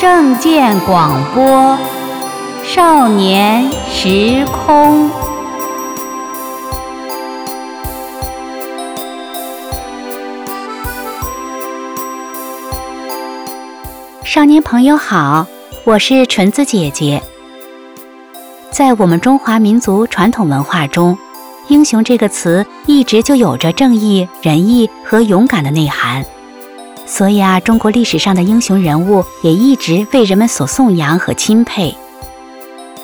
证件广播少年时空。少年朋友好，我是纯子姐姐。在我们中华民族传统文化中，“英雄”这个词一直就有着正义、仁义和勇敢的内涵。所以啊，中国历史上的英雄人物也一直为人们所颂扬和钦佩。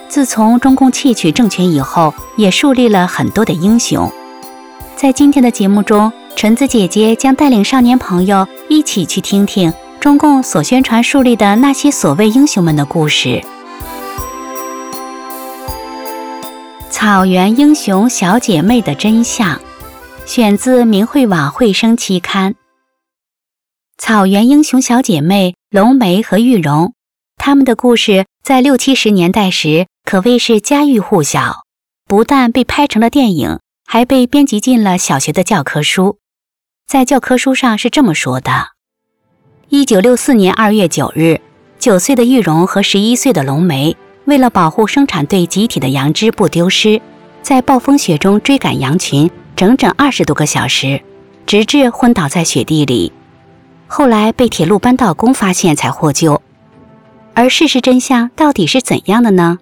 自从中共窃取政权以后，也树立了很多的英雄。在今天的节目中，纯子姐姐将带领少年朋友一起去听听中共所宣传树立的那些所谓英雄们的故事。草原英雄小姐妹的真相，选自明慧网慧生期刊。草原英雄小姐妹龙梅和玉荣，她们的故事在六七十年代时可谓是家喻户晓，不但被拍成了电影，还被编辑进了小学的教科书。在教科书上是这么说的：一九六四年二月九日，九岁的玉荣和十一岁的龙梅，为了保护生产队集体的羊只不丢失，在暴风雪中追赶羊群，整整二十多个小时，直至昏倒在雪地里。后来被铁路扳道工发现才获救，而事实真相到底是怎样的呢？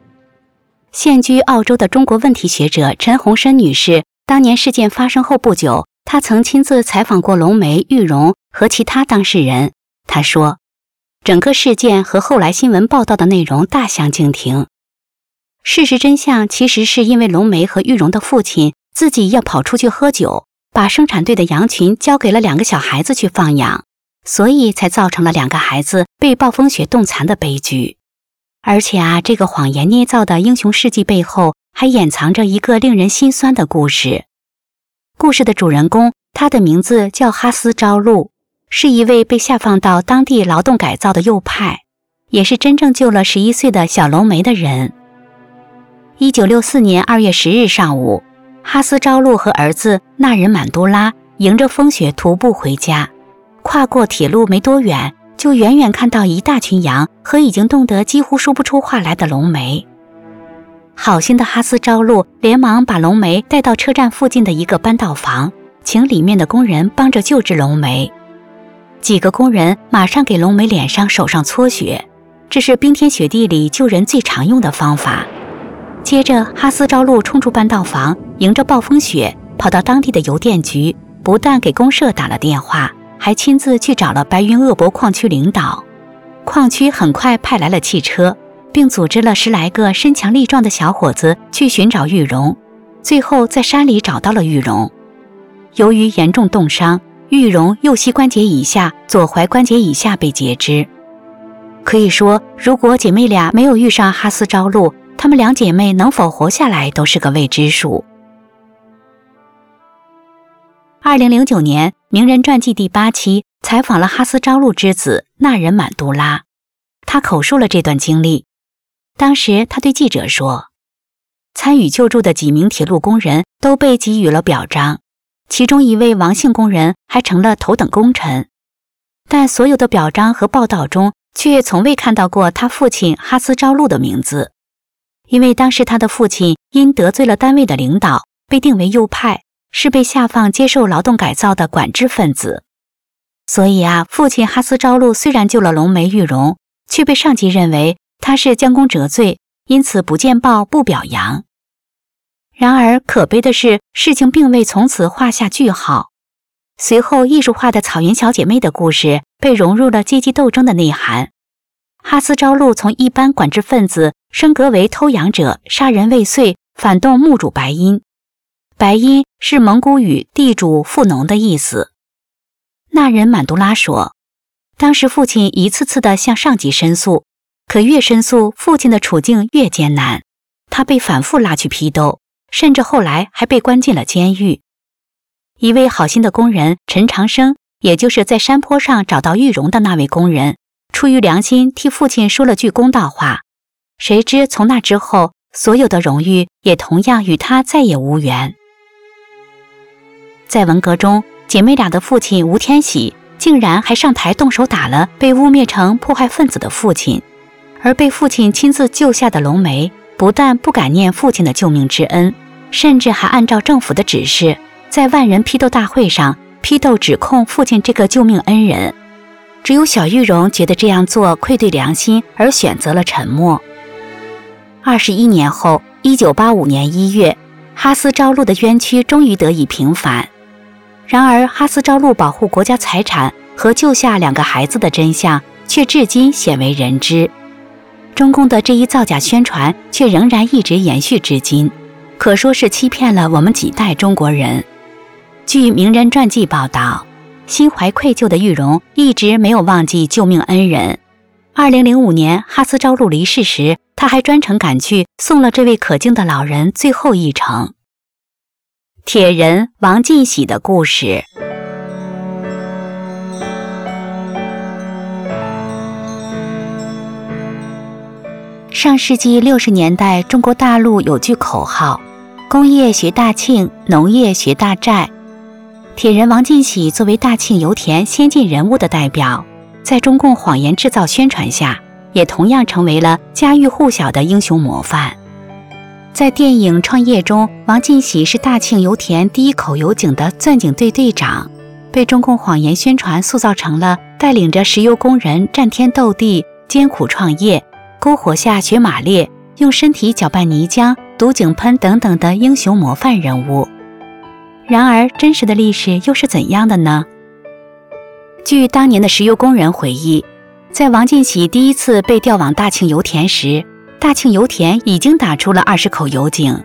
现居澳洲的中国问题学者陈洪生女士，当年事件发生后不久，她曾亲自采访过龙梅、玉荣和其他当事人。她说，整个事件和后来新闻报道的内容大相径庭。事实真相其实是因为龙梅和玉荣的父亲自己要跑出去喝酒，把生产队的羊群交给了两个小孩子去放养。所以才造成了两个孩子被暴风雪冻残的悲剧，而且啊，这个谎言捏造的英雄事迹背后还掩藏着一个令人心酸的故事。故事的主人公，他的名字叫哈斯朝露，是一位被下放到当地劳动改造的右派，也是真正救了十一岁的小龙梅的人。一九六四年二月十日上午，哈斯朝露和儿子纳仁满都拉迎着风雪徒步回家。跨过铁路没多远，就远远看到一大群羊和已经冻得几乎说不出话来的龙梅。好心的哈斯朝露连忙把龙梅带到车站附近的一个搬道房，请里面的工人帮着救治龙梅。几个工人马上给龙梅脸上、手上搓雪，这是冰天雪地里救人最常用的方法。接着，哈斯朝露冲出搬道房，迎着暴风雪跑到当地的邮电局，不但给公社打了电话。还亲自去找了白云鄂博矿区领导，矿区很快派来了汽车，并组织了十来个身强力壮的小伙子去寻找玉荣。最后在山里找到了玉荣。由于严重冻伤，玉荣右膝关节以下、左踝关节以下被截肢。可以说，如果姐妹俩没有遇上哈斯朝露，她们两姐妹能否活下来都是个未知数。二零零九年，《名人传记》第八期采访了哈斯朝露之子纳仁满都拉，他口述了这段经历。当时他对记者说：“参与救助的几名铁路工人都被给予了表彰，其中一位王姓工人还成了头等功臣。但所有的表彰和报道中，却从未看到过他父亲哈斯朝露的名字，因为当时他的父亲因得罪了单位的领导，被定为右派。”是被下放接受劳动改造的管制分子，所以啊，父亲哈斯朝露虽然救了龙梅玉荣，却被上级认为他是将功折罪，因此不见报不表扬。然而可悲的是，事情并未从此画下句号。随后，艺术化的草原小姐妹的故事被融入了阶级斗争的内涵。哈斯朝露从一般管制分子升格为偷羊者、杀人未遂、反动墓主白音。白音是蒙古语“地主富农”的意思。那人满都拉说，当时父亲一次次的向上级申诉，可越申诉，父亲的处境越艰难，他被反复拉去批斗，甚至后来还被关进了监狱。一位好心的工人陈长生，也就是在山坡上找到玉荣的那位工人，出于良心替父亲说了句公道话。谁知从那之后，所有的荣誉也同样与他再也无缘。在文革中，姐妹俩的父亲吴天喜竟然还上台动手打了被污蔑成破坏分子的父亲，而被父亲亲自救下的龙梅，不但不感念父亲的救命之恩，甚至还按照政府的指示，在万人批斗大会上批斗指控父亲这个救命恩人。只有小玉荣觉得这样做愧对良心，而选择了沉默。二十一年后，一九八五年一月，哈斯招录的冤屈终于得以平反。然而，哈斯昭路保护国家财产和救下两个孩子的真相，却至今鲜为人知。中共的这一造假宣传，却仍然一直延续至今，可说是欺骗了我们几代中国人。据名人传记报道，心怀愧疚的玉荣一直没有忘记救命恩人。二零零五年，哈斯昭路离世时，他还专程赶去送了这位可敬的老人最后一程。铁人王进喜的故事。上世纪六十年代，中国大陆有句口号：“工业学大庆，农业学大寨。”铁人王进喜作为大庆油田先进人物的代表，在中共谎言制造宣传下，也同样成为了家喻户晓的英雄模范。在电影《创业》中，王进喜是大庆油田第一口油井的钻井队队长，被中共谎言宣传塑造成了带领着石油工人战天斗地、艰苦创业、篝火下学马列、用身体搅拌泥浆、堵井喷等等的英雄模范人物。然而，真实的历史又是怎样的呢？据当年的石油工人回忆，在王进喜第一次被调往大庆油田时，大庆油田已经打出了二十口油井，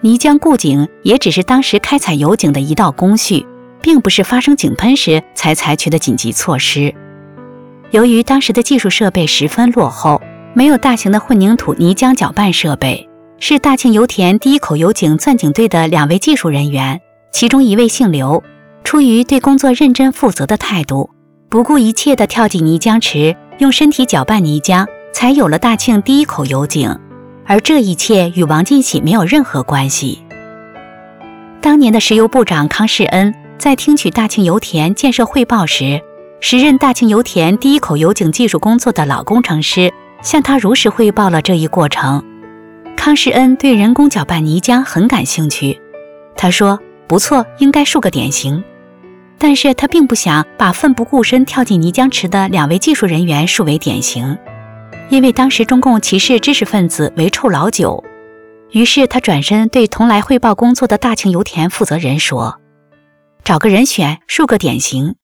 泥浆固井也只是当时开采油井的一道工序，并不是发生井喷时才采取的紧急措施。由于当时的技术设备十分落后，没有大型的混凝土泥浆搅拌设备，是大庆油田第一口油井钻井队的两位技术人员，其中一位姓刘，出于对工作认真负责的态度，不顾一切地跳进泥浆池，用身体搅拌泥浆。才有了大庆第一口油井，而这一切与王进喜没有任何关系。当年的石油部长康世恩在听取大庆油田建设汇报时，时任大庆油田第一口油井技术工作的老工程师向他如实汇报了这一过程。康世恩对人工搅拌泥浆很感兴趣，他说：“不错，应该树个典型。”但是他并不想把奋不顾身跳进泥浆池的两位技术人员树为典型。因为当时中共歧视知识分子为臭老九，于是他转身对同来汇报工作的大庆油田负责人说：“找个人选，树个典型。”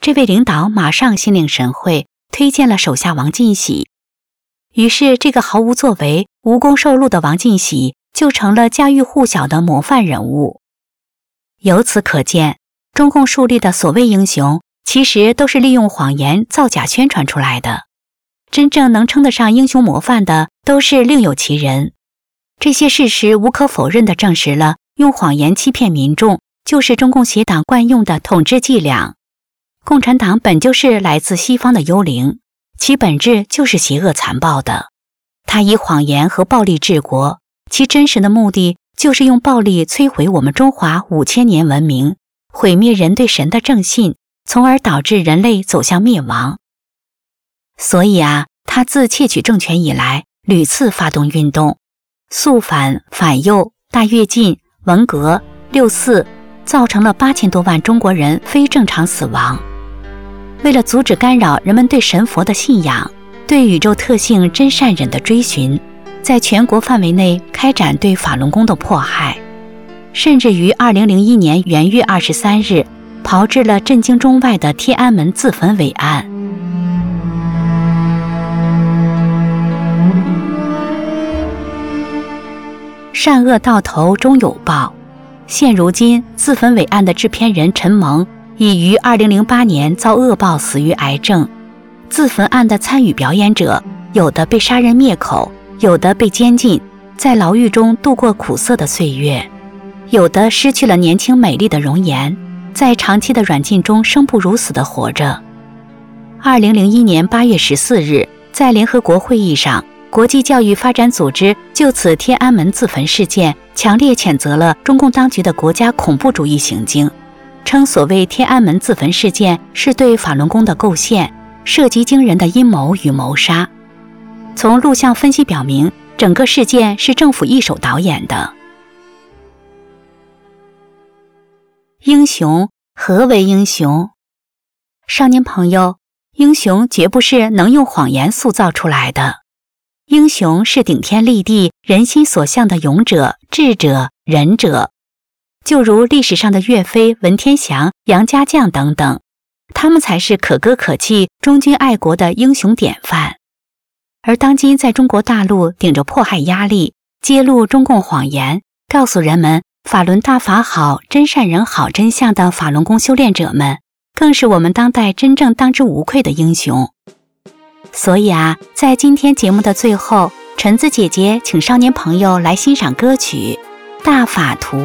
这位领导马上心领神会，推荐了手下王进喜。于是，这个毫无作为、无功受禄的王进喜就成了家喻户晓的模范人物。由此可见，中共树立的所谓英雄，其实都是利用谎言造假宣传出来的。真正能称得上英雄模范的，都是另有其人。这些事实无可否认地证实了，用谎言欺骗民众，就是中共邪党惯用的统治伎俩。共产党本就是来自西方的幽灵，其本质就是邪恶残暴的。他以谎言和暴力治国，其真实的目的就是用暴力摧毁我们中华五千年文明，毁灭人对神的正信，从而导致人类走向灭亡。所以啊，他自窃取政权以来，屡次发动运动，肃反、反右、大跃进、文革、六四，造成了八千多万中国人非正常死亡。为了阻止干扰人们对神佛的信仰，对宇宙特性真善忍的追寻，在全国范围内开展对法轮功的迫害，甚至于二零零一年元月二十三日，炮制了震惊中外的天安门自焚伟案。善恶到头终有报。现如今，自焚伟案的制片人陈萌已于2008年遭恶报死于癌症。自焚案的参与表演者，有的被杀人灭口，有的被监禁，在牢狱中度过苦涩的岁月，有的失去了年轻美丽的容颜，在长期的软禁中生不如死地活着。2001年8月14日，在联合国会议上。国际教育发展组织就此天安门自焚事件强烈谴责了中共当局的国家恐怖主义行径，称所谓天安门自焚事件是对法轮功的构陷，涉及惊人的阴谋与谋杀。从录像分析表明，整个事件是政府一手导演的。英雄何为英雄？少年朋友，英雄绝不是能用谎言塑造出来的。英雄是顶天立地、人心所向的勇者、智者、仁者，就如历史上的岳飞、文天祥、杨家将等等，他们才是可歌可泣、忠君爱国的英雄典范。而当今在中国大陆顶着迫害压力，揭露中共谎言，告诉人们法轮大法好、真善人好真相的法轮功修炼者们，更是我们当代真正当之无愧的英雄。所以啊，在今天节目的最后，橙子姐姐请少年朋友来欣赏歌曲《大法图》，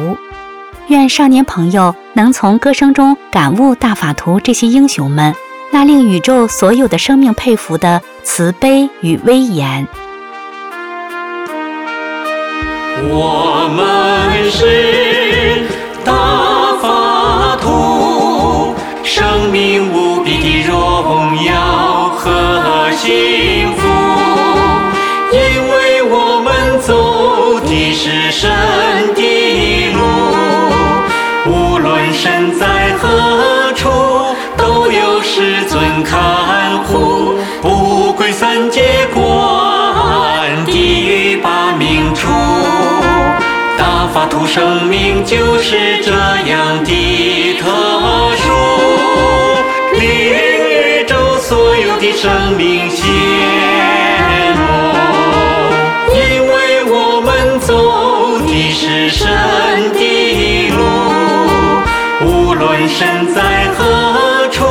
愿少年朋友能从歌声中感悟大法图这些英雄们那令宇宙所有的生命佩服的慈悲与威严。我们是大法图，生命无幸福，因为我们走的是神的路，无论身在何处，都有师尊看护，不归三界观，地狱把命出。大法图生命就是这样生命险恶因为我们走的是神的路无论身在何处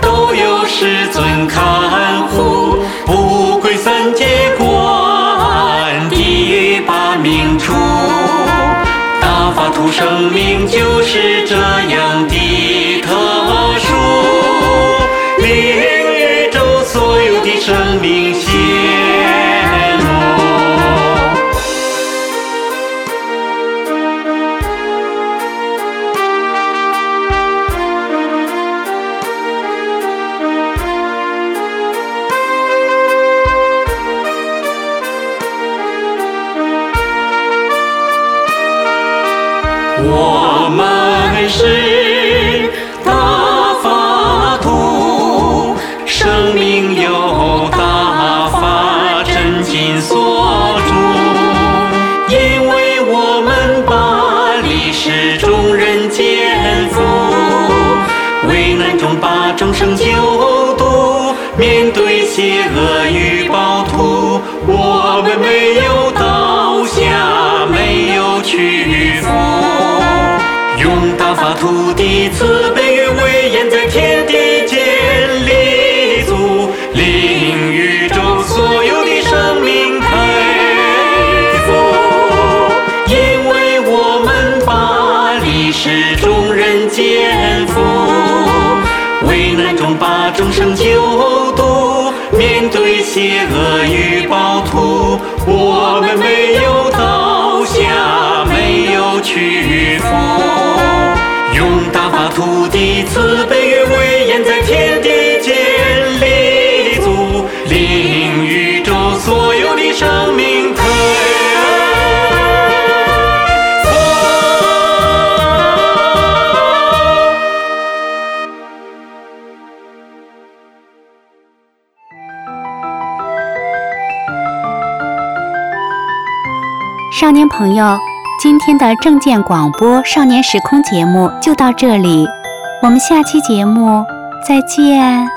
都有师尊看护不归三界观地狱把命除打发出生命就是这样的的生命显。我们是邪恶与暴徒，我们没有倒下，没有屈服。用大法土地慈悲与威严在天地间立足，令宇宙所有的生命佩服。因为我们把历史众人肩负，危难中把众生救度，面对邪恶与暴徒，我们没有倒下，没有屈服。用大把土地慈悲少年朋友。今天的正见广播少年时空节目就到这里，我们下期节目再见。